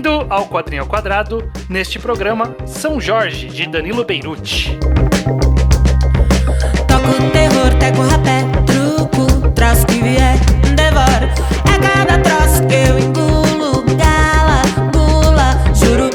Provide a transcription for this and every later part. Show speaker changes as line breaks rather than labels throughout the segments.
Bem-vindo ao Quadrinho ao Quadrado, neste programa São Jorge, de Danilo Beirute.
Toco terror, teco rapé, truco, traço que vier, devoro. É cada troço que eu engulo, gala, gula, juro.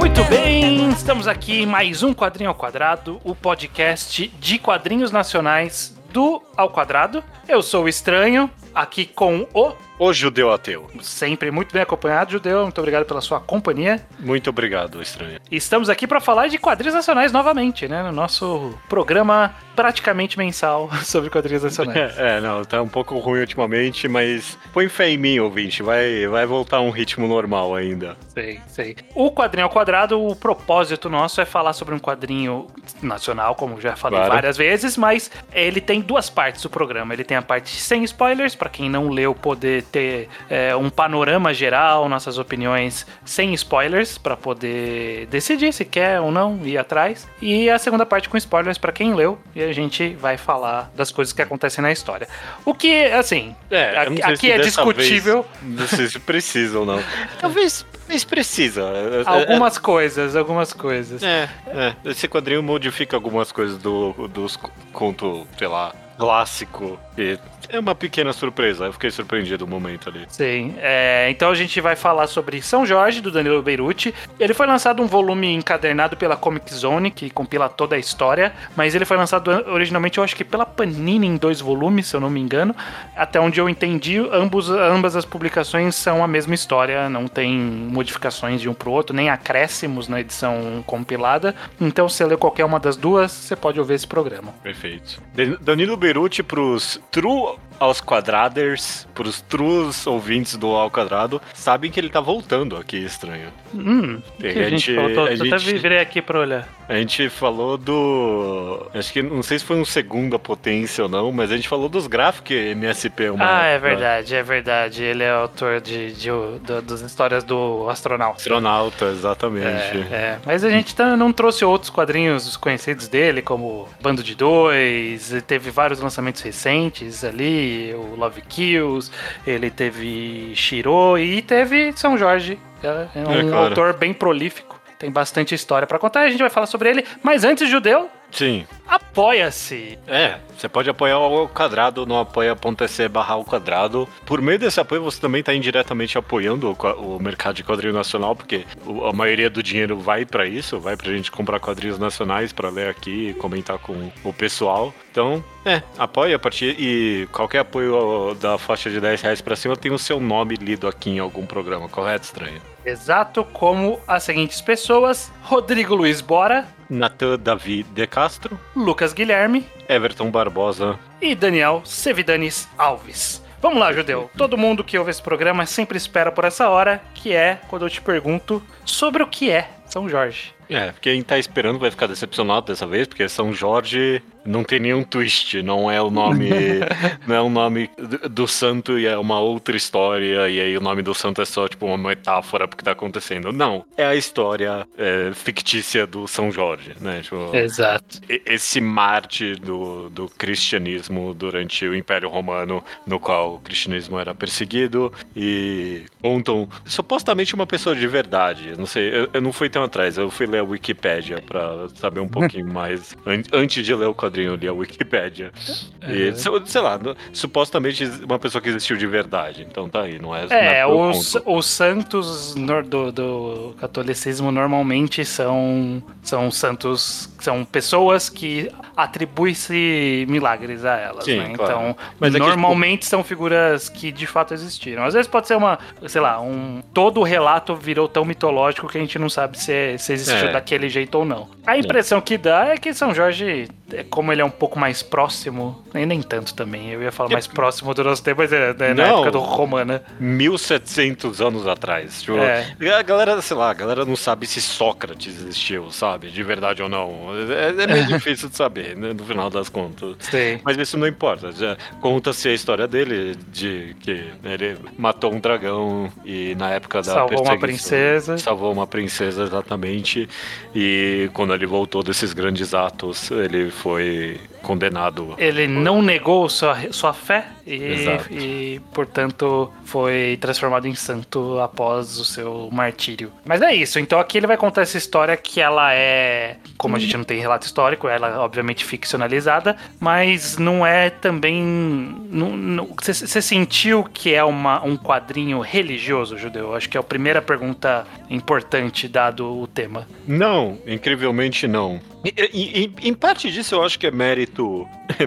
Muito bem, estamos aqui em mais um Quadrinho ao Quadrado, o podcast de quadrinhos nacionais do Ao Quadrado. Eu sou o Estranho, aqui com o
O judeu ateu.
sempre muito bem acompanhado, Judeu. Muito obrigado pela sua companhia.
Muito obrigado, estranho.
Estamos aqui para falar de quadrinhos nacionais novamente, né? No nosso programa praticamente mensal sobre quadrinhos nacionais.
É, não, tá um pouco ruim ultimamente, mas põe fé em mim, ouvinte. Vai, vai voltar um ritmo normal ainda.
Sei, sei. O quadrinho ao quadrado, o propósito nosso é falar sobre um quadrinho nacional, como já falei
Claro.
várias vezes, mas ele tem duas partes do programa. Ele tem a parte sem spoilers, para quem não leu poder ter é, um panorama geral, nossas opiniões sem spoilers, para poder decidir se quer ou não ir atrás. E a segunda parte com spoilers para quem leu, e a gente vai falar das coisas que acontecem na história. O que, assim,
É,
aqui, aqui é discutível.
vez- não sei se precisa ou não. Talvez, talvez precisa. É,
Algumas coisas, algumas coisas.
É, é, esse quadrinho modifica algumas coisas do, dos conto, sei lá, clássico. E é uma pequena surpresa. Eu fiquei surpreendido no momento ali.
Sim, é, então a gente vai falar sobre São Jorge, do Danilo Beirute. Ele foi lançado um volume encadernado pela Comic Zone, que compila toda a história, mas ele foi lançado originalmente, eu acho que pela Panini em dois volumes, se eu não me engano. Até onde eu entendi, ambos, ambas as publicações são a mesma história, não tem modificações de um pro outro, nem acréscimos na edição compilada. Então, se você ler qualquer uma das duas, você pode ouvir esse programa.
Perfeito. Dan- Danilo Beruti pros True aos Quadraders, pros Trus ouvintes do Ao Quadrado, sabem que ele tá voltando aqui, estranho.
Hum, que
A
a gente
gente- a
tô até
gente-
virei aqui pra olhar.
A gente falou do. Acho que não sei se foi um segunda potência ou não, mas a gente falou dos gráficos MSP uma
Ah, é verdade, é verdade. Ele é autor de, de, do- das histórias do astronauta.
Astronauta, exatamente.
É, é. Mas a gente tá- não trouxe outros quadrinhos conhecidos dele, como Bando de Dois, teve vários lançamentos recentes ali, o Love Kills, ele teve Shiro e teve São Jorge. É é um
É, claro.
autor bem prolífico, tem bastante história pra contar, a gente vai falar sobre ele. Mas antes, Judeu,
Sim.
apoia-se!
É, você pode apoiar o quadrado no apoia.se barra ao quadrado. Por meio desse apoio, você também está indiretamente apoiando o, o mercado de quadrinho nacional, porque o- a maioria do dinheiro vai para isso, vai pra gente comprar quadrinhos nacionais para ler aqui e comentar com o pessoal. Então, é, apoia a partir e qualquer apoio da faixa de 10 reais pra cima tem o seu nome lido aqui em algum programa, correto, estranho?
Exato como as seguintes pessoas: Rodrigo Luiz Bora,
Natan Davi De Castro,
Lucas Guilherme
Everton Barbosa,
e Daniel Sevidanis Alves. Vamos lá, Judeu. Todo mundo que ouve esse programa sempre espera por essa hora, que é quando eu te pergunto sobre o que é São Jorge.
É, quem tá esperando vai ficar decepcionado dessa vez, porque São Jorge não tem nenhum twist, não é o nome, não é o nome do- santo e é uma outra história, e aí o nome do santo é só tipo uma metáfora pro que tá acontecendo. Não, é a história é, fictícia do São Jorge, né? Tipo,
Exato.
esse Marte do, do cristianismo durante o Império Romano, no qual o cristianismo era perseguido, e contam supostamente uma pessoa de verdade. Não sei, eu, eu não fui tão atrás, eu fui ler a Wikipédia pra saber um pouquinho mais. An- antes de ler o quadrinho, eu li a Wikipédia. E, sei- lá, supostamente uma pessoa que existiu de verdade. Então tá aí, não é.
É,
é
os, os santos do, do catolicismo normalmente são, são santos, são pessoas que atribuem-se milagres a elas,
Sim,
né?
claro.
Então,
Mas é que,
normalmente são figuras que de fato existiram. Às vezes pode ser uma, sei lá, um todo o relato virou tão mitológico que a gente não sabe se, é- se existiu
É.
daquele jeito ou não. A impressão que dá é que São Jorge, é, como ele é um pouco mais próximo, e nem tanto também, eu ia falar mais próximo do nosso tempo, mas é, é na época do Romana.
1700 anos atrás. Tipo,
É.
A galera, sei lá, a galera não sabe se Sócrates existiu, sabe? De verdade ou não. É, é meio difícil de saber, né? No final das contas.
Sei.
Mas isso não importa. Conta-se a história dele, de que ele matou um dragão e na época da
Salvou uma princesa.
Salvou uma princesa, exatamente. E quando ele voltou desses grandes atos, ele foi condenado.
Ele não negou sua, sua fé e, e, portanto, foi transformado em santo após o seu martírio. Mas é isso. Então aqui ele vai contar essa história que ela é, como a gente não tem relato histórico, ela é obviamente ficcionalizada, mas não é também. Você sentiu que é uma, um quadrinho religioso judeu? Acho que é a primeira pergunta importante, dado o tema.
Não, incrivelmente não. E, e, em parte disso eu acho que é mérito,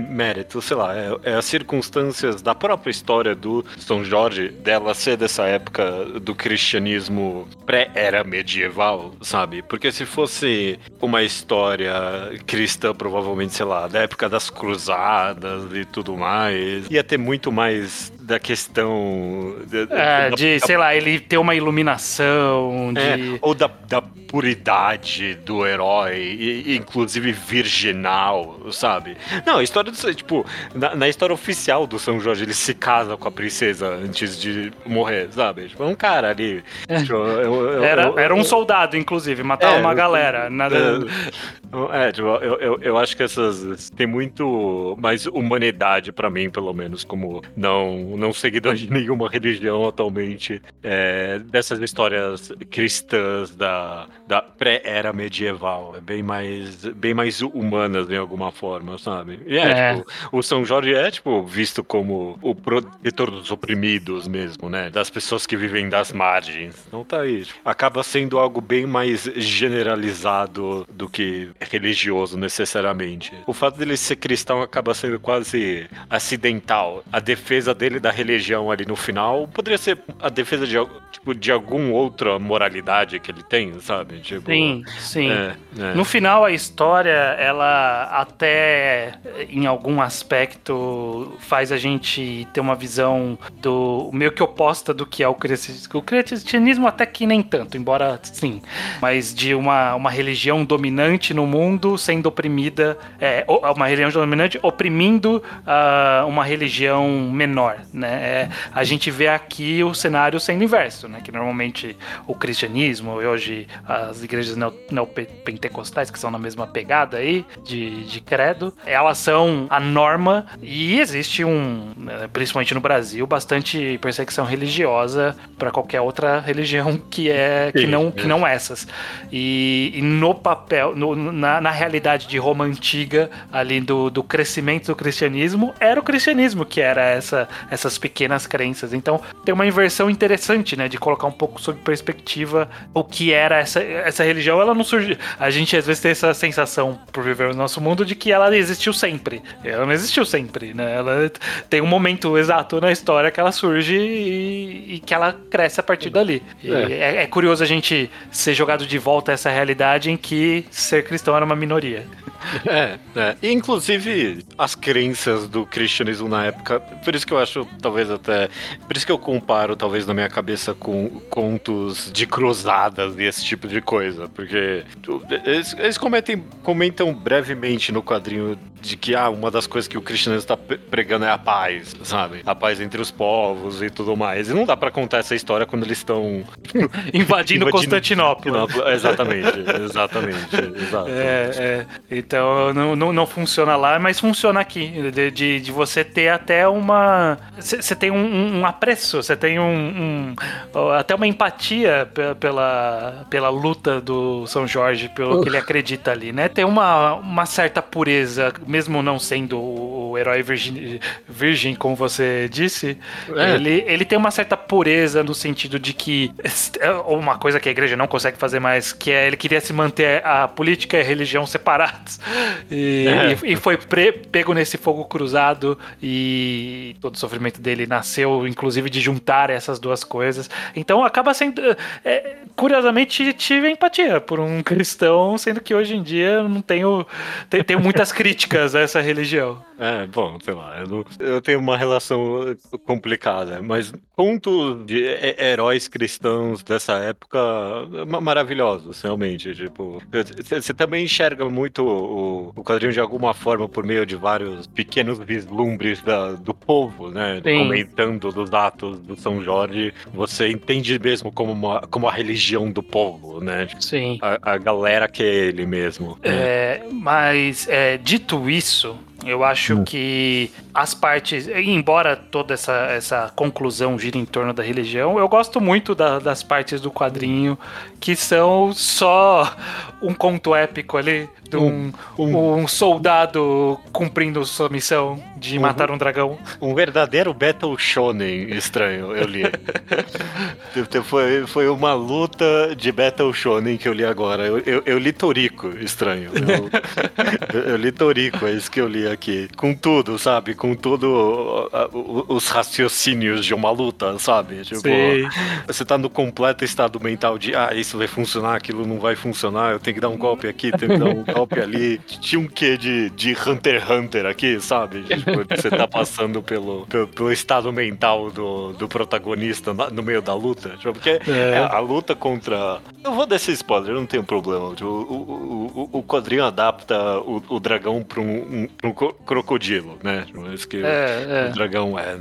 mérito, sei lá, é, é, as circunstâncias da própria história do São Jorge, dela ser dessa época do cristianismo pré-era medieval, sabe? Porque se fosse uma história cristã, provavelmente, sei lá, da época das cruzadas e tudo mais, ia ter muito mais da questão.
De, é, da, de, da, sei lá, ele ter uma iluminação.
É,
de...
ou da, da puridade do herói, e, inclusive virginal, sabe? Não, a história do. Tipo, na, na, história oficial do São Jorge, ele se casa com a princesa antes de morrer, sabe? Tipo, um cara ali.
É.
Tipo,
eu, eu, era, eu, era um soldado, inclusive, matava
é,
uma galera. Nada...
É, tipo, eu, eu, eu acho que essas. Tem muito mais humanidade para mim, pelo menos, como não, não seguidor de nenhuma religião atualmente. É, dessas histórias cristãs da, da pré-era medieval. É bem mais, bem mais humanas, de alguma forma, sabe? E é,
É.
tipo, o São Jorge é, tipo, visto como o protetor dos oprimidos mesmo, né? Das pessoas que vivem das margens. Então tá aí. tipo, acaba sendo algo bem mais generalizado do que religioso, necessariamente. O fato dele ser cristão acaba sendo quase acidental. A defesa dele da religião ali no final poderia ser a defesa de, tipo, de alguma outra moralidade que ele tem, sabe? Tipo,
Sim, sim.
É, é.
No final, a história, ela até em algum aspecto faz a gente ter uma visão do meio que oposta do que é o cristianismo. O cristianismo até que nem tanto, embora sim, mas de uma, uma religião dominante no mundo sendo oprimida, é, uma religião dominante oprimindo ah, uma religião menor, né? É, a gente vê aqui o cenário sendo inverso, né? Que normalmente o cristianismo e hoje as igrejas neo- neopentecostais, que são na mesma pegada aí de, de credo, elas são a norma e existe um, né, principalmente no Brasil, bastante perseguição religiosa para qualquer outra religião que é que não que
é.
não essas. E, e no papel, no- na, na realidade de Roma antiga, ali do, do crescimento do cristianismo, era o cristianismo que era essa, essas pequenas crenças. Então tem uma inversão interessante, né, de colocar um pouco sob perspectiva o que era essa, essa religião. Ela não surgiu. A gente às vezes tem essa sensação por viver no nosso mundo de que ela existiu sempre. Ela não existiu sempre, né? Ela tem um momento exato na história que ela surge e, e que ela cresce a partir dali.
É.
é, é curioso a gente ser jogado de volta a essa realidade em que ser cristão era uma minoria.
É, é. Inclusive, as crenças do cristianismo na época, por isso que eu acho, talvez até. Por isso que eu comparo, talvez, na minha cabeça com contos de cruzadas e esse tipo de coisa. Porque eles, eles comentem, comentam brevemente no quadrinho de que ah, uma das coisas que o cristianismo está pregando é a paz, sabe? A paz entre os povos e tudo mais. E não dá pra contar essa história quando eles estão
Invadindo, Constantinopla.
Exatamente, exatamente. Exato.
É, é. Então não, não, não funciona lá, mas funciona aqui. De, de, de você ter até uma. Você tem um, um- apreço, você tem um, um- até uma empatia pe- pela, pela luta do São Jorge, pelo que ele acredita ali, né? Tem uma, uma certa pureza, mesmo não sendo o, o herói virgin, virgem, como você disse,
É.
ele, ele tem uma certa pureza no sentido de que é uma coisa que a igreja não consegue fazer mais, que é ele queria se manter a política e a religião separados. E,
É.
e- e foi pre- pego nesse fogo cruzado e todo o sofrimento dele nasceu, inclusive, de juntar essas duas coisas. Então acaba sendo. é, curiosamente, tive empatia por um cristão, sendo que hoje em dia eu não tenho. Tenho, tenho muitas críticas a essa religião.
É, bom, sei lá, eu, não- eu tenho uma relação complicada, mas contos de he- heróis cristãos dessa época ma- maravilhosos, realmente. Tipo, você também enxerga muito o, o quadrinho de alguma forma por meio de vários pequenos vislumbres da- do povo, né?
Sim.
Comentando dos atos do São Jorge, você entende mesmo como, uma, como a religião do povo, né?
Sim.
A, a galera que é ele mesmo.
É, mas, é, dito isso, Eu acho que as partes, embora toda essa, essa conclusão gire em torno da religião, eu gosto muito da- das partes do quadrinho que são só um conto épico ali de um,
um-
um soldado cumprindo sua missão de matar um dragão.
Um verdadeiro Battle Shonen estranho, eu li. Tipo, foi, foi uma luta de Battle Shonen que eu li agora. Eu, eu, eu li Toriko, estranho. Eu, eu- li Toriko, é isso que eu li aqui. Com tudo, sabe? Com uh, os raciocínios de uma luta, sabe? Tipo,
Sei.
você tá no completo estado mental de ah, isso vai funcionar, aquilo não vai funcionar, eu tenho que dar um golpe aqui, tenho que dar um golpe ali. Tinha um quê de, de Hunter x Hunter aqui, sabe? Tipo, você tá passando pelo, pelo, pelo estado mental do, do protagonista no meio da luta. Tipo, porque
É.
é, a luta contra. Eu vou descer spoiler, eu não tenho problema. Tipo, o, o, o, o quadrinho adapta o, o dragão pra um, um, um co- crocodilo, né? Tipo, isso que
É, é.
o dragão é.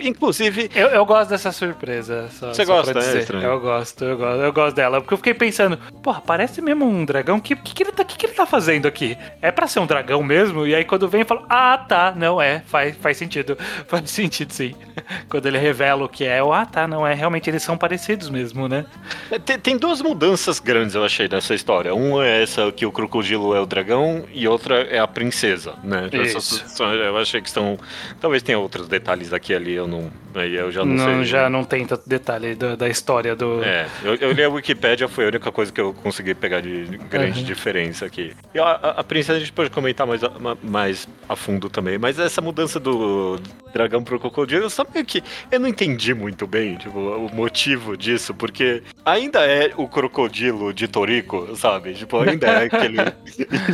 Inclusive,
Eu, eu gosto dessa surpresa. Só,
Você
só
gosta,
dizer.
Estranho?
Eu gosto, eu gosto, eu gosto dela. Porque eu fiquei pensando, porra, parece mesmo um dragão. O que, que, que, ele tá, que, que ele tá fazendo aqui? É pra ser um dragão mesmo? E aí quando vem, eu falo, ah, tá, não é. Faz, faz sentido. Faz sentido, sim. Quando ele revela o que é, eu, ah, tá, não é. Realmente eles são parecidos mesmo, né?
É, Tem, tem duas mudanças grandes, eu achei, nessa história. Uma é essa que o crocodilo é o dragão e outra é a princesa, né? Essas
Isso.
eu achei que estão. Talvez tenha outros detalhes aqui ali, eu não. Aí eu já não,
Não,
sei.
já não tem tanto detalhe da, da história do.
É, eu, eu li a Wikipédia, foi a única coisa que eu consegui pegar de grande
Uhum.
diferença aqui. E a, a, a princesa a gente pode comentar mais a, ma- mais a fundo também, mas essa mudança do dragão pro crocodilo, sabe meio que eu não entendi muito bem, tipo, o motivo disso, porque ainda é o crocodilo de Toriko, sabe? Tipo, ainda é aquele...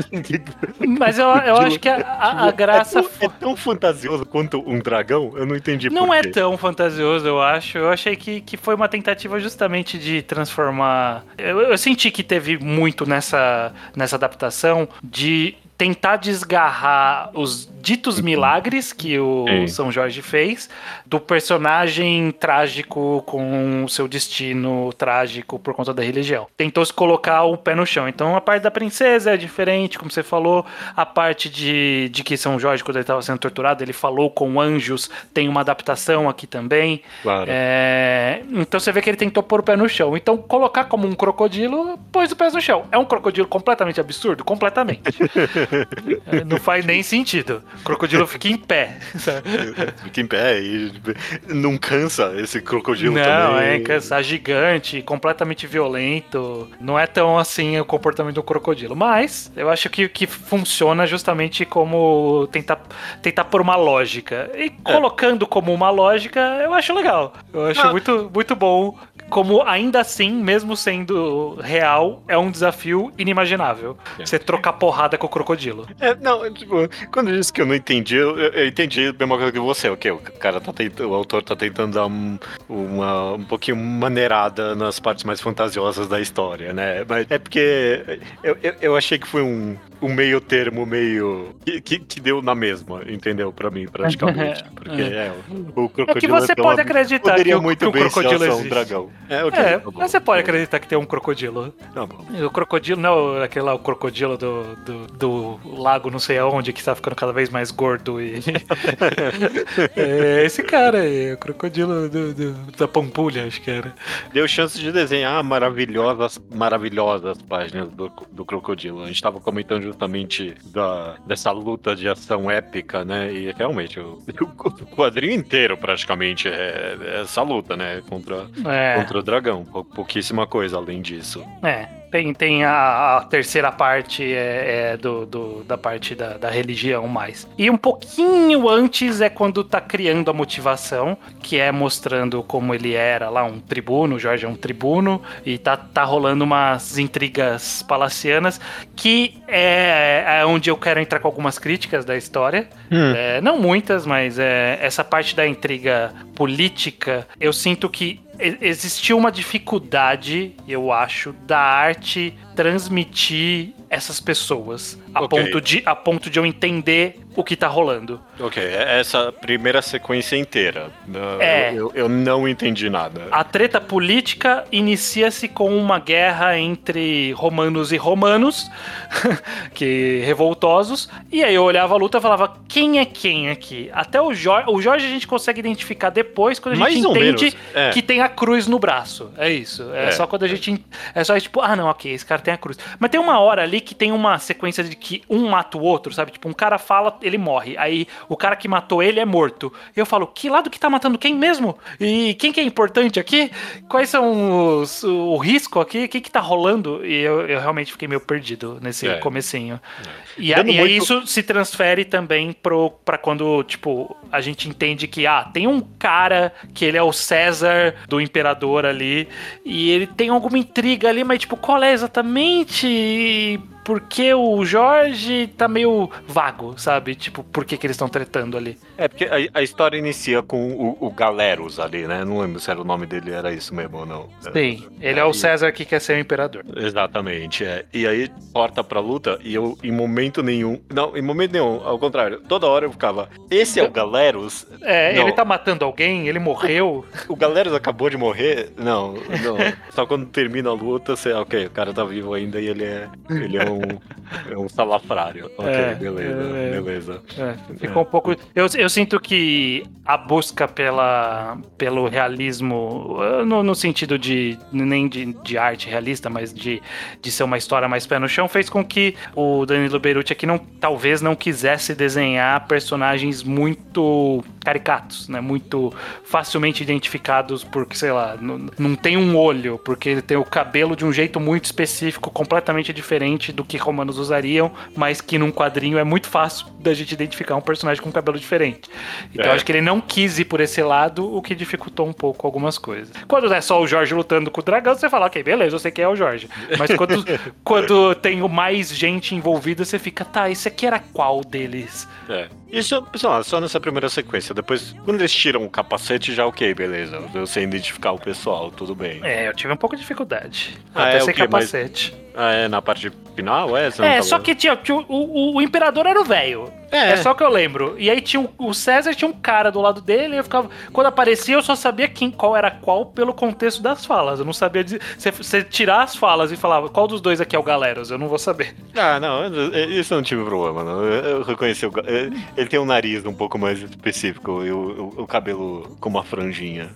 Mas eu, eu acho que a, a- a graça.
É tão, é tão fantasioso quanto um dragão, eu não entendi
Não é tão fantasioso, eu acho. Eu achei que, que foi uma tentativa justamente de transformar. Eu, eu senti que teve muito nessa, nessa adaptação de tentar desgarrar os ditos milagres que o
Sim.
São Jorge fez do personagem trágico com o seu destino trágico por conta da religião. Tentou se colocar o pé no chão. Então a parte da princesa é diferente, como você falou. A parte de, de que São Jorge, quando ele estava sendo torturado, ele falou com anjos. Tem uma adaptação aqui também.
Claro.
É, então você vê que ele tentou pôr o pé no chão. Então colocar como um crocodilo, pôs o pé no chão. É um crocodilo completamente absurdo? Completamente. É, Não faz nem sentido. O crocodilo fica em pé.
Fica em pé e não cansa esse crocodilo
Não,
também.
é cansar gigante, completamente violento. Não é tão assim o comportamento do crocodilo. Mas eu acho que, que funciona justamente como tentar, tentar pôr uma lógica. E colocando como uma lógica, eu acho legal. Eu acho
Ah.
muito, muito bom. Como ainda assim, mesmo sendo real, é um desafio inimaginável.
É.
Você trocar porrada com o crocodilo.
É, não, é, tipo, quando eu disse que eu não entendi, eu, eu- entendi a mesma coisa que você, o que o cara tá tentando, o autor tá tentando dar um, uma, um pouquinho maneirada nas partes mais fantasiosas da história, né? Mas é porque eu, eu, eu achei que foi um, um meio termo meio que, que, que deu na mesma, entendeu? Pra mim, praticamente. Porque é, o, crocodilo
É que você pode acreditar
poderia
que o,
muito
que o
bem
crocodilo
ser um
existe.
dragão. É, ok,
É,
tá
você pode acreditar que tem um crocodilo.
Tá bom.
O crocodilo, não, aquele lá, o crocodilo do, do, do lago não sei aonde, que está ficando cada vez mais gordo e. é esse cara aí, o crocodilo do, do- da Pampulha, acho que era.
Deu chance de desenhar maravilhosas, maravilhosas páginas do, do Crocodilo. A gente tava comentando justamente da, dessa luta de ação épica, né? E realmente, o, o quadrinho inteiro praticamente é, é essa luta, né? Contra,
É,
contra o dragão. Pou- Pouquíssima coisa além disso.
é. Tem, tem a, a terceira parte é, é do, do- da parte da, da religião mais. E um pouquinho antes é quando tá criando a motivação, que é mostrando como ele era lá, um tribuno, o Jorge é um tribuno, e tá, tá rolando umas intrigas palacianas, que é, é onde eu quero entrar com algumas críticas da história. É, não muitas, mas é, essa parte da intriga política, eu sinto que existiu uma dificuldade, eu acho, da arte transmitir essas pessoas a,
Ok.
ponto, de, a ponto de eu entender o que tá rolando.
Ok, é essa primeira sequência inteira. Uh,
É.
Eu, eu não entendi nada.
A treta política inicia-se com uma guerra entre romanos e romanos, que revoltosos, e aí eu olhava a luta e falava, quem é quem aqui? Até o Jorge, o Jorge a gente consegue identificar depois, quando a gente
Mais
entende
é.
que tem a cruz no braço. É isso. É,
É,
só quando a gente. É só tipo, ah, não, ok, esse cara tem a cruz. Mas tem uma hora ali que tem uma sequência de que um mata o outro, sabe? Tipo, um cara fala, ele morre. Aí o cara que matou ele é morto. E eu falo, que lado que tá matando quem mesmo? E quem que é importante aqui? Quais são os, o risco aqui? O que que tá rolando? E eu, eu realmente fiquei meio perdido nesse
É.
comecinho. E, a- e
muito-
isso se transfere também pro, pra quando, tipo, a gente entende que, ah, tem um cara que ele é o César do imperador ali, e ele tem alguma intriga ali, mas, tipo, qual é exatamente? Porque o Jorge tá meio vago, sabe? Tipo, por que, que eles estão tretando ali?
É, porque a, a história inicia com o, o Galeros ali, né? Não lembro se era o nome dele, era isso mesmo ou não.
Sim, ele é o
Aí-
César que quer ser o imperador.
Exatamente, é. E aí corta pra luta e eu, em momento nenhum. Não, em momento nenhum, ao contrário. Toda hora eu ficava. Esse é o Galeros?
É,
Não.
ele tá matando alguém, ele morreu.
O Galeros acabou de morrer? Não, não. Só quando termina a luta, você. Ok, o cara tá vivo ainda e ele é. Ele é um. É um salafrário. Ok,
É,
beleza,
é.
beleza.
É, ficou um pouco. Eu, eu sinto que a busca pela, pelo realismo, no, no sentido de nem de, de arte realista, mas de, de ser uma história mais pé no chão, fez com que o Danilo Beruti aqui não, talvez não quisesse desenhar personagens muito caricatos, né? Muito facilmente identificados porque, sei lá, não, não tem um olho, porque ele tem o cabelo de um jeito muito específico, completamente diferente do que romanos usariam, mas que num quadrinho é muito fácil da gente identificar um personagem com cabelo diferente. Então
É.
acho que ele não quis ir por esse lado, o que dificultou um pouco algumas coisas. Quando é só o Jorge lutando com o dragão, você fala, ok, beleza, eu sei quem é o Jorge. Mas quando, quando tem mais gente envolvida, você fica, tá, esse aqui era qual deles?
É. Isso, sei lá, só nessa primeira sequência. Depois, quando eles tiram o capacete, já ok, beleza. Eu sei identificar o pessoal, tudo bem.
É, eu tive um pouco de dificuldade.
Ah,
até
é,
sem
o quê? Mas-
capacete.
Ah, é na parte final? É, você
É, só que tinha, tinha o, o, o imperador era o velho.
É.
É. só que eu lembro. E aí tinha o, o César tinha um cara do lado dele, e eu ficava. Quando aparecia, eu só sabia quem, qual era qual pelo contexto das falas. Eu não sabia dizer. Você, você tirar as falas e falava, qual dos dois aqui é o Galeros? Eu não vou saber.
Ah, não, isso não tive problema, não. Eu, eu reconheci o. Ele ele tem um nariz um pouco mais específico e o, o- o cabelo com uma franjinha.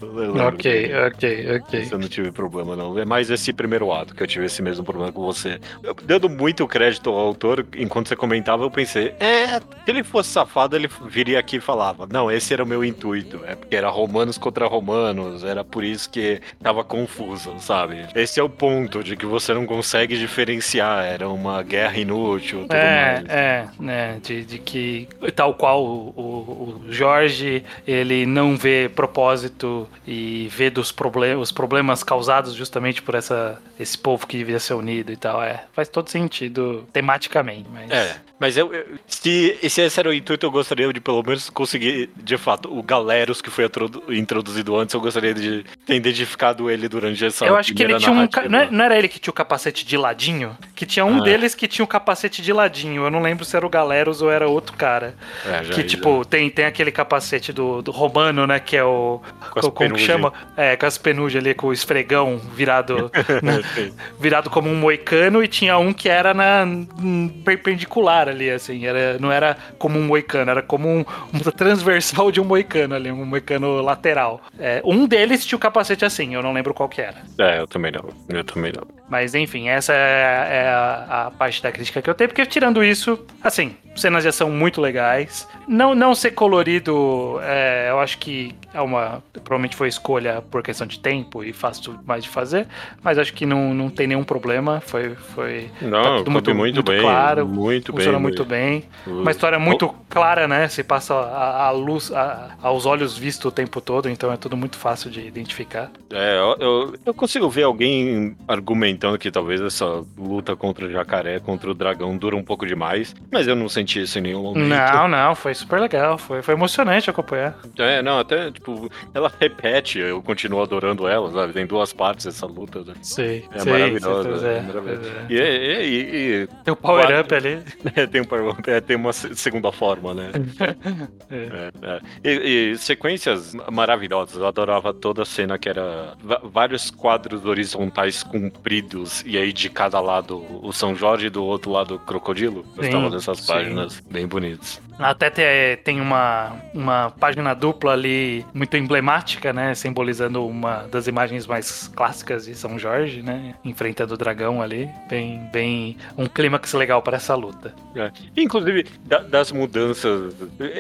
Ok, ok, ok.
Isso eu não tive problema, não. É mais esse primeiro ato que eu tive esse mesmo problema com você. Eu- dando muito crédito ao autor, enquanto você comentava, eu pensei, é, se ele fosse safado, ele viria aqui e falava, não, esse era o meu intuito. É porque era romanos contra romanos, era por isso que tava confuso, sabe? Esse é o ponto de que você não consegue diferenciar, era uma guerra inútil, tudo
É,
mais.
é, né, de, de que tal qual o, o- o Jorge, ele não vê propósito e vê dos problemas, os problemas causados justamente por essa, esse povo que devia ser unido tal, é, faz todo sentido tematicamente, mas...
É, mas eu, eu- se, se esse era o intuito, eu gostaria de pelo menos conseguir, de fato, o Galeros que foi introdu- introduzido antes, eu gostaria de ter identificado ele durante essa
Eu acho que ele tinha um. Não, é- não era ele que tinha o capacete de ladinho? Que tinha um
Ah.
deles que tinha o capacete de ladinho. Eu não lembro se era o Galeros ou era outro cara.
É, já-
que,
já-
tipo, tem, tem aquele capacete do, do romano, né? Que é o.
Com
como que chama? É, com as penugem ali, com o esfregão virado. virado como um moicano. E tinha um que era na perpendicular ali, assim. Era, não era como um moicano, era como um, uma transversal de um moicano ali, um moicano lateral. É, um deles tinha o capacete assim, eu não lembro qual que era.
É, eu também não. Eu também não.
Mas enfim, essa é, é a, a parte da crítica que eu tenho, porque tirando isso, assim, cenas de ação muito legais. Não, não ser colorido, é, eu acho que é uma. Provavelmente foi escolha por questão de tempo e fácil mais de fazer, mas acho que não, não tem nenhum problema. Foi. foi
Não,
tá tudo
muito, muito, bem.
claro,
muito bem.
muito bem. Uma história muito clara, né? Se passa a, a luz a- aos olhos visto o tempo todo, então é tudo muito fácil de identificar.
É, eu, eu, consigo ver alguém argumentando que talvez essa luta contra o jacaré, contra o dragão, dura um pouco demais, mas eu não senti isso em nenhum momento.
Não, não, foi super legal. Foi, foi emocionante acompanhar.
É, não, até, tipo, ela repete, eu continuo adorando ela, sabe? Tem duas partes essa luta. né?
Sei.
É
sei,
maravilhosa.
sei,
é
é,
maravilhosa.
é.
E, e, e-
Tem o power-up ali.
É, tem, um, é, tem uma segunda forma, né?
É.
É, é. E, e sequências maravilhosas. Eu adorava toda a cena que era vários quadros horizontais compridos e aí de cada lado o São Jorge e do outro lado o crocodilo. Gostava
Sim,
dessas
sim.
páginas bem bonitas.
Até te- tem uma, uma página dupla ali muito emblemática, né? Simbolizando uma das imagens mais clássicas de São Jorge, né? Enfrentando o dragão ali. Bem, bem um clímax legal para essa luta.
É. Inclusive, da- das mudanças.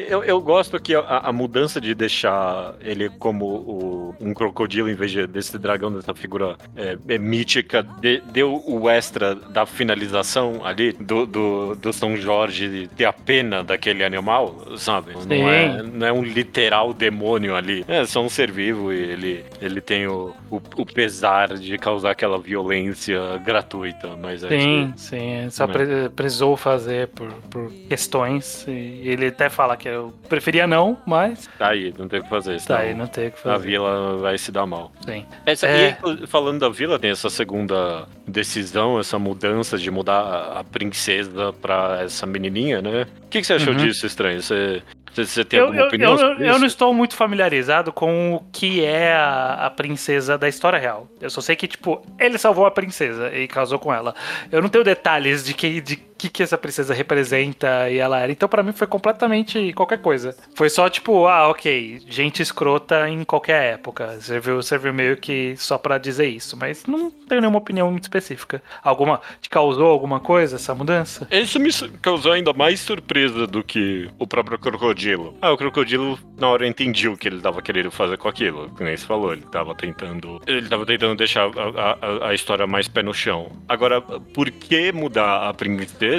Eu, eu gosto que a, a mudança de deixar ele como o- um crocodilo em vez de- desse dragão, dessa figura é, é mítica, de- deu o extra da finalização ali do, do, do São Jorge ter a pena daquele animal, sabe?
Sim.
Não é, não é um literal demônio ali. É só um ser vivo e ele, ele tem o, o, o pesar de causar aquela violência gratuita. Mas é
Sim, sim. Só
É.
pre- precisou fazer por, por questões. E ele até fala que eu preferia não, mas
Tá aí, não tem o que fazer.
tá aí, não tem o que
A
fazer.
vila vai se dar mal.
Sim.
Essa,
É.
e aí, inclu- falando da vila, tem essa segunda decisão, essa mudança de mudar a- a princesa pra essa menininha, né? O que, que você achou
Uhum.
disso, estranho? Você, você, você tem
Eu,
alguma
eu,
opinião
eu,
sobre
eu não estou muito familiarizado com o que é a, a princesa da história real. Eu só sei que, tipo, ele salvou a princesa e casou com ela. Eu não tenho detalhes de que, de que, que essa princesa representa e ela era. Então, pra mim, foi completamente qualquer coisa. Foi só, tipo, ah, ok, gente escrota em qualquer época. Serviu, serviu meio que só pra dizer isso. Mas não tenho nenhuma opinião muito específica. Alguma. Te causou alguma coisa essa mudança?
Isso me causou ainda mais surpresa do que o próprio crocodilo. Ah, o crocodilo, na hora, eu entendi o que ele tava querendo fazer com aquilo. Que nem você falou, ele tava tentando. Ele tava tentando deixar a, a- a história mais pé no chão. Agora, por que mudar a princesa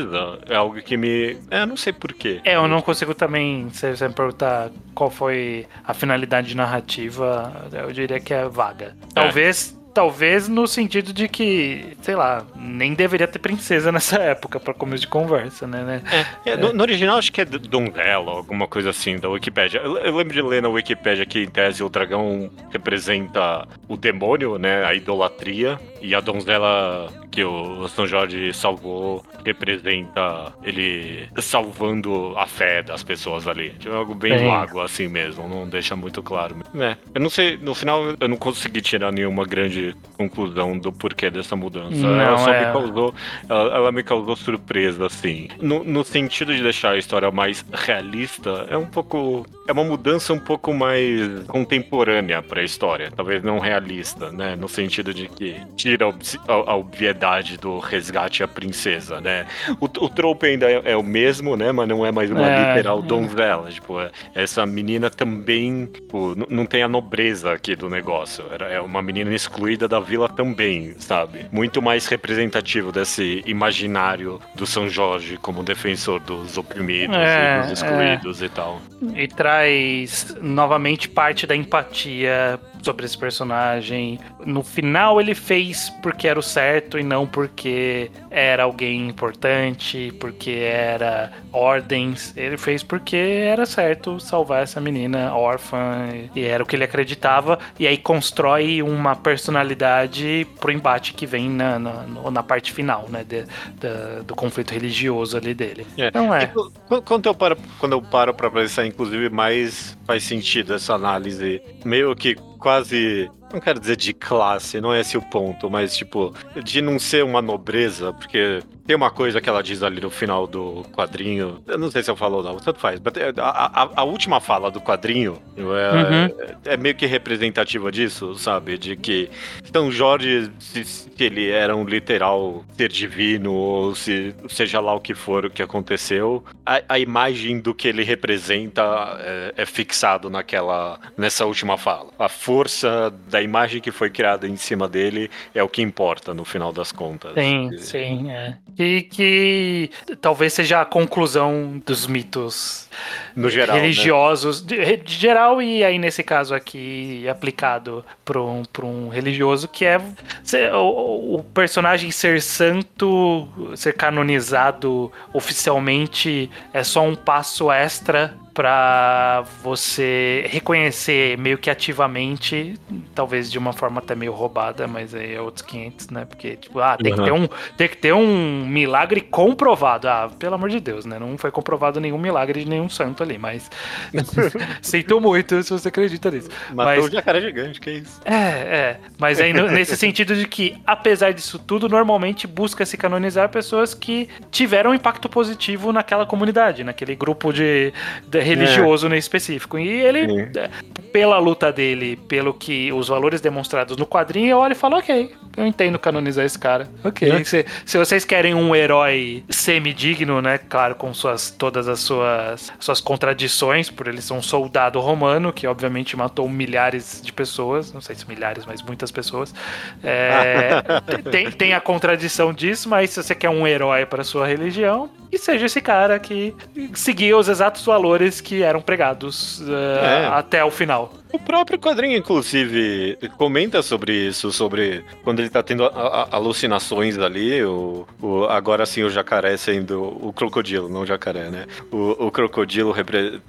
é algo que me. É, eu não sei por quê.
É, eu não consigo também, se você me perguntar qual foi a finalidade narrativa, eu diria que é vaga. Talvez, talvez no sentido de que, sei lá, nem deveria ter princesa nessa época para começo de conversa, né? né?
É, no, no original acho que é Donzella, alguma coisa assim, da Wikipédia. Eu, eu lembro de ler na Wikipédia que, em tese, o dragão representa o demônio, né? A idolatria. E a donzela que o São Jorge salvou representa ele salvando a fé das pessoas ali. Tipo, É algo bem
Sim.
vago assim mesmo, não deixa muito claro. É, eu não sei, no final eu não consegui tirar nenhuma grande conclusão do porquê dessa mudança.
Não,
ela só
é.
me causou, ela, ela me causou surpresa, assim. No, no sentido de deixar a história mais realista, é um pouco. É uma mudança um pouco mais contemporânea pra história. Talvez não realista, né? No sentido de que tira a, a- a obviedade do resgate à princesa, né? O, o trope ainda é, é o mesmo, né? Mas não é mais uma
É,
literal
é.
donzela. Tipo, é- essa menina também tipo, não tem a nobreza aqui do negócio. Era- É uma menina excluída da vila também, sabe? Muito mais representativo desse imaginário do São Jorge como defensor dos oprimidos
É,
e dos excluídos e tal.
E traz novamente parte da empatia sobre esse personagem. No final ele fez porque era o certo e não porque era alguém importante, porque era ordens. Ele fez porque era certo salvar essa menina órfã e era o que ele acreditava. E aí constrói uma personalidade pro embate que vem na, na, na parte final, né? de- da- do conflito religioso ali dele.
É.
Então é.
Qu- Quando eu paro, quando eu paro pra pensar, inclusive, mais faz sentido essa análise. Meio que quase. Não quero dizer de classe, não é esse o ponto, mas tipo, de não ser uma nobreza, porque tem uma coisa que ela diz ali no final do quadrinho. Eu não sei se eu falo ou não, tanto faz. é, A, a- a última fala do quadrinho é, é meio que representativa disso, sabe? De que São Jorge, se, se ele era um literal ser divino, ou se seja lá o que for o que aconteceu, a, a imagem do que ele representa é, é fixado naquela nessa última fala. A força da imagem que foi criada em cima dele é o que importa no final das contas.
Sim,
E-
sim, é. E que talvez seja a conclusão dos mitos
No geral. né?
religiosos, de, de geral, e aí nesse caso aqui aplicado para um, pra um religioso, que é ser- o, o personagem ser santo, ser canonizado oficialmente, é só um passo extra pra você reconhecer meio que ativamente, talvez de uma forma até meio roubada, mas aí é outros 500, né? Porque, tipo, ah, tem, que ter um, tem que ter um milagre comprovado. Ah, pelo amor de Deus, né? Não foi comprovado nenhum milagre de nenhum santo ali, mas sinto muito se você acredita nisso.
Matou
Mas-
um jacaré gigante, que isso?
É, é. Mas aí nesse sentido de que, apesar disso tudo, normalmente busca se canonizar pessoas que tiveram impacto positivo naquela comunidade, naquele grupo de, de religioso no específico. E ele, é, pela luta dele, pelo que os valores demonstrados no quadrinho, eu olho e falo, ok, eu entendo canonizar esse cara. Ok.
É.
Se, se vocês querem um herói semidigno, né? Claro, com suas, todas as suas, suas contradições, por ele ser um soldado romano, que obviamente matou milhares de pessoas, não sei se milhares, mas muitas pessoas. É, tem, tem a contradição disso, mas se você quer um herói para sua religião, que seja esse cara que seguia os exatos valores que eram pregados eh,
É.
até o final.
O próprio quadrinho, inclusive, comenta sobre isso, sobre quando ele tá tendo a- a- alucinações ali, o, o- agora sim o jacaré sendo o crocodilo, não o jacaré, né? O, o crocodilo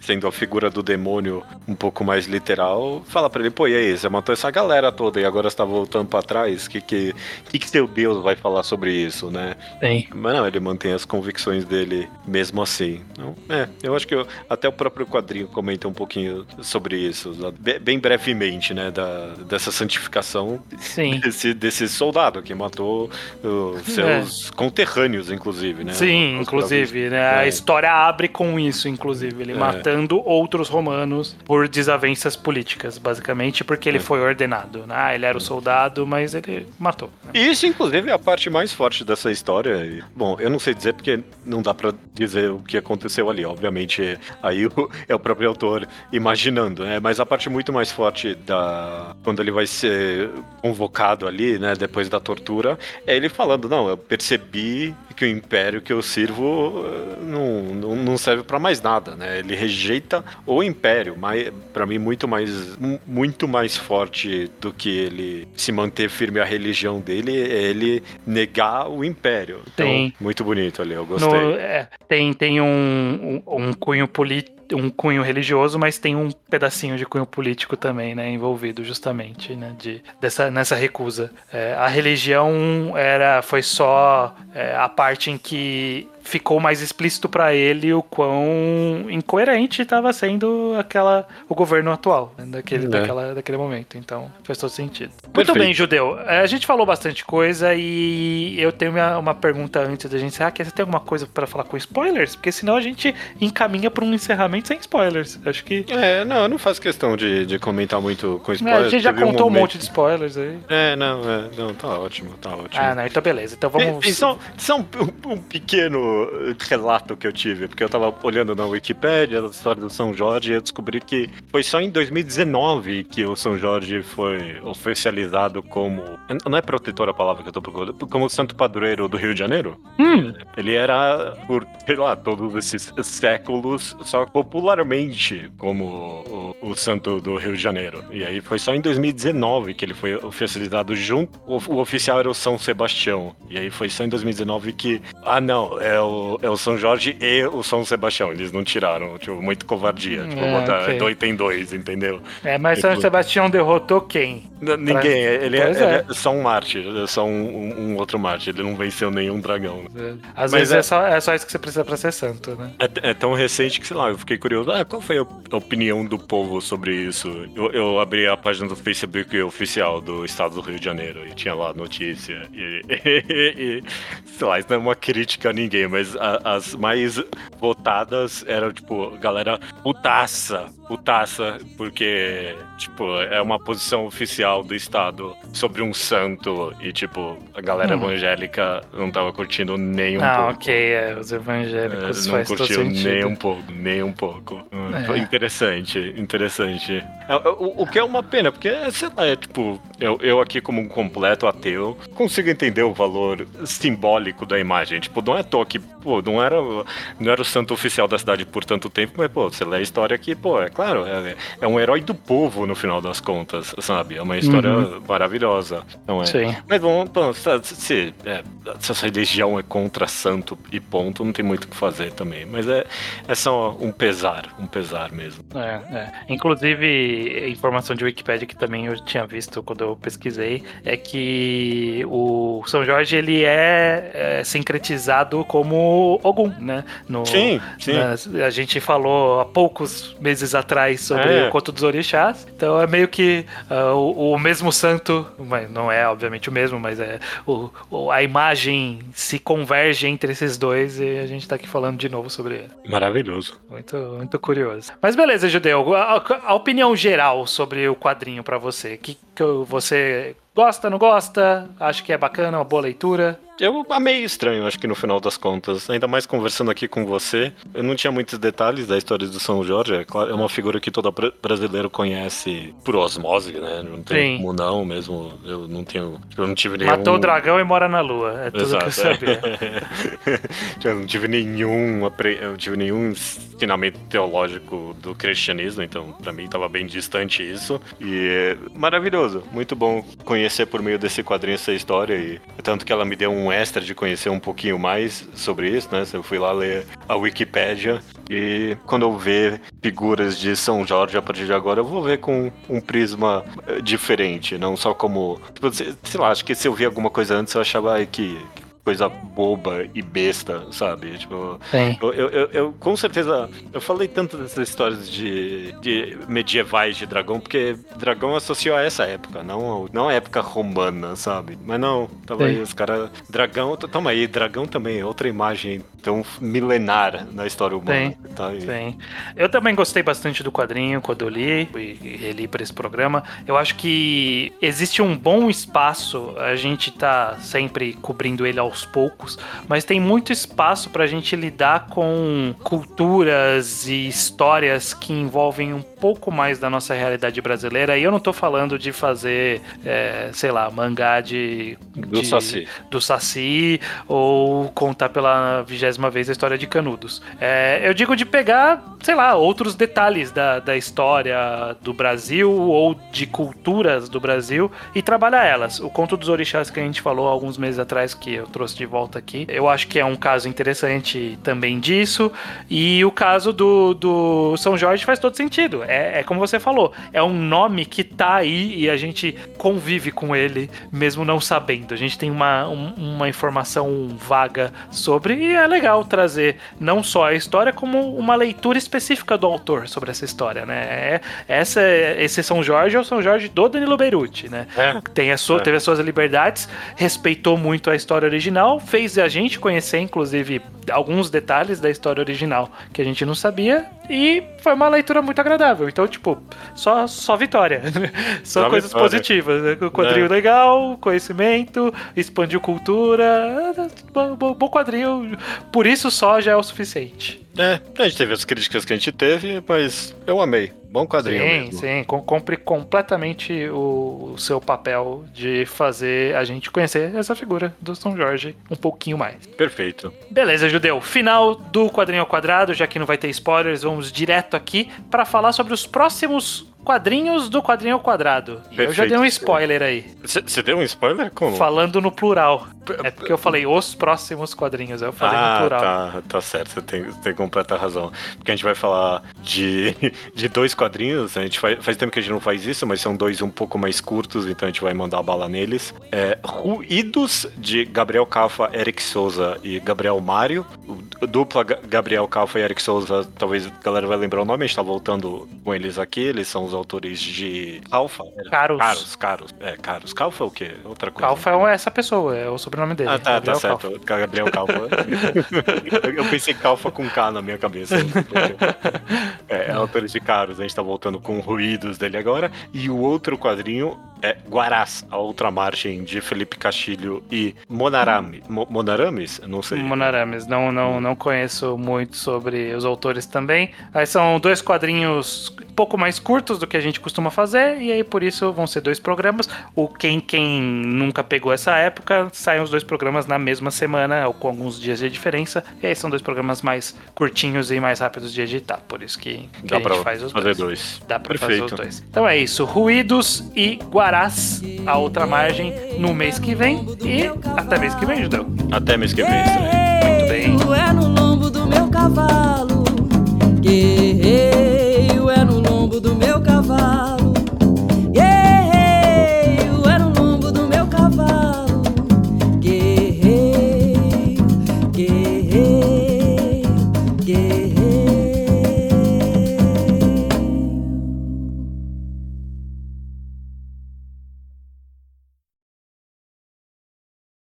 sendo a figura do demônio um pouco mais literal, fala pra ele, pô, e aí, você matou essa galera toda e agora você tá voltando pra trás, que que, que que seu Deus vai falar sobre isso, né?
Tem.
Mas não, ele mantém as convicções dele mesmo assim. Então, é, eu acho que eu- até o próprio quadrinho comenta um pouquinho sobre isso, be- bem brevemente, né, da, dessa santificação
Sim.
desse, desse soldado que matou uh, seus conterrâneos, inclusive, né?
Sim,
Os
inclusive, né? A
É.
história abre com isso, inclusive, ele
É.
matando outros romanos por desavenças políticas, basicamente, porque ele
É.
foi ordenado. Né? Ah, ele era o soldado, mas ele matou. né?
Isso, inclusive, é a parte mais forte dessa história. Bom, eu não sei dizer porque não dá pra dizer o que aconteceu ali. Obviamente, aí o- é o próprio autor imaginando, né? Mas a parte muito mais forte da quando ele vai ser convocado ali, né? Depois da tortura, é ele falando: não, eu percebi que o império que eu sirvo eh, não, não, não serve pra mais nada, né? Ele rejeita o império, mas para mim muito mais mu- muito mais forte do que ele se manter firme à religião dele é ele negar o império. Então,
Tem.
muito bonito ali, eu gostei.
No- é, tem tem um, um, um cunho político. Um cunho religioso, mas tem um pedacinho de cunho político também, né, envolvido justamente, né, de, dessa, nessa recusa. É, a religião era, foi só é, a parte em que ficou mais explícito pra ele o quão incoerente estava sendo aquela o governo atual né, daquele,
É.
daquela, daquele momento. Então faz todo sentido. Muito
Perfeito.
bem, Judeu. É, A gente falou bastante coisa e eu tenho minha- uma pergunta antes da gente encerrar. que é, Você tem alguma coisa pra falar com spoilers? Porque senão a gente encaminha pra um encerramento sem spoilers. Acho que
É, não, eu não faço questão de, de comentar muito com
é,
spoiler.
a gente já contou um,
momento-
monte de spoilers aí.
É, não, é, não, tá ótimo, tá ótimo.
Ah, não, então beleza. Então vamos.
só, só um, um- um pequeno relato que eu tive, porque eu tava olhando na Wikipédia a história do São Jorge e eu descobri que foi só em 2019 que o São Jorge foi oficializado como. Não é protetor a palavra que eu tô procurando, como santo padroeiro do Rio de Janeiro.
Hum,
Ele era, por, sei lá, todos esses séculos, só popularmente como o, o santo do Rio de Janeiro. E aí foi só em 2019 que ele foi oficializado junto. O, o oficial era o São Sebastião. E aí foi só em 2019 que. Ah, não, é o, é o São Jorge e o São Sebastião. Eles não tiraram, tipo, muito covardia. Tipo,
É,
botar
ok.
dois tem dois, entendeu?
é, mas São
Tipo-
Sebastião derrotou quem?
Ninguém, ele, é, ele
é.
é só um mártir, é só um, um- outro mártir. Ele não venceu nenhum dragão.
Às
Mas
vezes é...
é-
só, é só isso que você precisa pra ser santo, né?
É, tão recente que, sei lá, eu fiquei curioso. Ah, qual foi a opinião do povo sobre isso? Eu, eu abri a página do Facebook oficial do estado do Rio de Janeiro e tinha lá notícia. E, e- sei lá, isso não é uma crítica a ninguém, mas a- as mais votadas eram, tipo, galera putaça, putaça, porque, tipo, é uma posição oficial do estado sobre um santo e, tipo, a galera
Hum.
evangélica não tava curtindo nem um
ah,
pouco.
ok, é, os evangélicos
É, não curtiu nem um pouco, nem um pouco. Hum,
É.
foi Interessante, interessante. É, O, o que é uma pena, porque, sei lá, é tipo, eu, eu aqui como um completo ateu, consigo entender o valor simbólico da imagem. Tipo, não é à toa que pô, não era, não era o santo oficial da cidade por tanto tempo, mas, pô, você lê a história aqui, pô, é claro, é, é um herói do povo no final das contas, sabe? É uma história
Uhum.
maravilhosa. Não é?
Sim.
Mas bom, bom, se, se, é, se essa religião é contra santo e ponto, não tem muito o que fazer também. Mas é, é só um pesar, um pesar mesmo.
É, é. Inclusive, informação de Wikipedia que também eu tinha visto quando eu pesquisei, é que o São Jorge ele é, é sincretizado como Ogum, né? No,
Sim, sim.
na- a gente falou há poucos meses atrás sobre
É.
o Conto dos Orixás, então é meio que ah, o, o mesmo santo, mas não é obviamente o mesmo, mas é o, o- a imagem se converge entre esses dois e a gente tá aqui falando de novo sobre ele.
Maravilhoso.
Muito, muito curioso. Mas beleza, Judeu. A, a- opinião geral sobre o quadrinho pra você. Que, que você gosta, não gosta? Acha que é bacana, uma boa leitura?
Eu amei estranho, acho que no final das contas. Ainda mais conversando aqui com você. Eu não tinha muitos detalhes da história do São Jorge. É, claro, é uma figura que todo bra- brasileiro conhece por osmose, né? Não tem
Sim.
como não mesmo. Eu não tenho. Eu não tive nenhum.
Matou o dragão e mora na lua. É tudo que eu sabia.
eu não tive nenhum, eu não tive nenhum ensinamento teológico do cristianismo, então pra mim tava bem distante isso. E é maravilhoso, muito bom conhecer por meio desse quadrinho essa história e tanto que ela me deu um extra de conhecer um pouquinho mais sobre isso, né? Eu fui lá ler a Wikipédia e quando eu ver figuras de São Jorge a partir de agora, eu vou ver com um prisma eh, diferente, não só como, tipo, sei lá, acho que se eu vi alguma coisa antes eu achava que coisa boba e besta, sabe? Tipo, eu, eu, eu, com certeza, eu falei tanto dessas histórias de, de medievais de dragão, porque dragão associou a essa época, não, ao- não a época romana, sabe? Mas não, tava aí
Sim.
os caras. Dragão, toma aí, dragão também é outra imagem tão milenar na história humana.
Sim,
Tá aí.
Sim. Eu também gostei bastante do quadrinho quando eu li e reli para esse programa. Eu acho que existe um bom espaço, a gente tá sempre cobrindo ele aos poucos, mas tem muito espaço pra gente lidar com culturas e histórias que envolvem um pouco mais da nossa realidade brasileira. E eu não tô falando de fazer, é, sei lá, mangá de.
Do
de-
Saci.
do Saci ou contar pela vigésima vez a história de Canudos. É, eu digo de pegar, sei lá, outros detalhes da, da história do Brasil ou de culturas do Brasil e trabalhar elas. O Conto dos Orixás que a gente falou alguns meses atrás, que eu trouxe de volta aqui, eu acho que é um caso interessante também disso. E o caso do, do São Jorge faz todo sentido. É, é como você falou, é um nome que tá aí e a gente convive com ele, mesmo não sabendo. A gente tem uma, um- uma informação vaga sobre e é legal trazer não só a história, como uma leitura específica do autor sobre essa história, né? É, essa, esse São Jorge é o São Jorge do Danilo Beirute, né?
É.
Tem a sua,
É.
Teve as suas liberdades, respeitou muito a história original, fez a gente conhecer, inclusive, alguns detalhes da história original que a gente não sabia, e foi uma leitura muito agradável. Então, tipo, só, só vitória. só
Só
coisas
vitória.
positivas. Né? O quadrinho
É.
legal, conhecimento, expandiu cultura. Bom, bom- bom quadrinho. Por isso só já é o suficiente.
É, a gente teve as críticas que a gente teve, mas eu amei. Bom quadrinho
Sim,
mesmo.
sim. Com- Compre completamente o, o seu papel de fazer a gente conhecer essa figura do São Jorge um pouquinho mais.
Perfeito.
Beleza, Judeu. Final do quadrinho ao quadrado, já que não vai ter spoilers, vamos direto aqui para falar sobre os próximos quadrinhos do quadrinho ao quadrado. E eu já
Perfeito.
dei um spoiler aí,
Você deu um spoiler? Como?
falando no plural. É porque eu falei os próximos quadrinhos, eu falei no
ah,
plural.
tá, tá certo, você tem, tem completa razão. Porque a gente vai falar de, de dois quadrinhos, a gente faz, faz tempo que a gente não faz isso, mas são dois um pouco mais curtos, então a gente vai mandar bala neles. É, Ruídos, de Gabriel Cafa, Eric Souza e Gabriel Mário. Dupla Ga- Gabriel Cafa e Eric Souza, talvez a galera vai lembrar o nome, a gente tá voltando com eles aqui, eles são os autores de Alfa.
Caros.
Caros, caros. É, caros. Calfa é o quê? Outra coisa.
Calfa é essa pessoa, é o sobrenome dele.
Ah, tá, tá
Gabriel
certo.
Calfa.
Gabriel Calfa. eu pensei Calfa com K na minha cabeça. É, é autor de caros. A gente tá voltando com ruídos dele agora. E o outro quadrinho é Guarás, a outra margem de Felipe Castilho e Monarame. Mo Monarames? Não sei.
Monarames, não, não, não conheço muito sobre os autores também. Aí são dois quadrinhos um pouco mais curtos do que a gente costuma fazer, e aí por isso vão ser dois programas. O quem, quem nunca pegou essa época, saem os dois programas na mesma semana, ou com alguns dias de diferença. E aí são dois programas mais curtinhos e mais rápidos de editar. Por isso que, que
Dá
a gente faz os
fazer
dois.
dois.
Dá pra fazer
Perfeito.
os dois. Então é isso. Ruídos e Guarás, voltarás a outra margem no mês que vem e até mês que vem, Judeu.
Até mês que vem, também. Muito bem. É no lombo do meu cavalo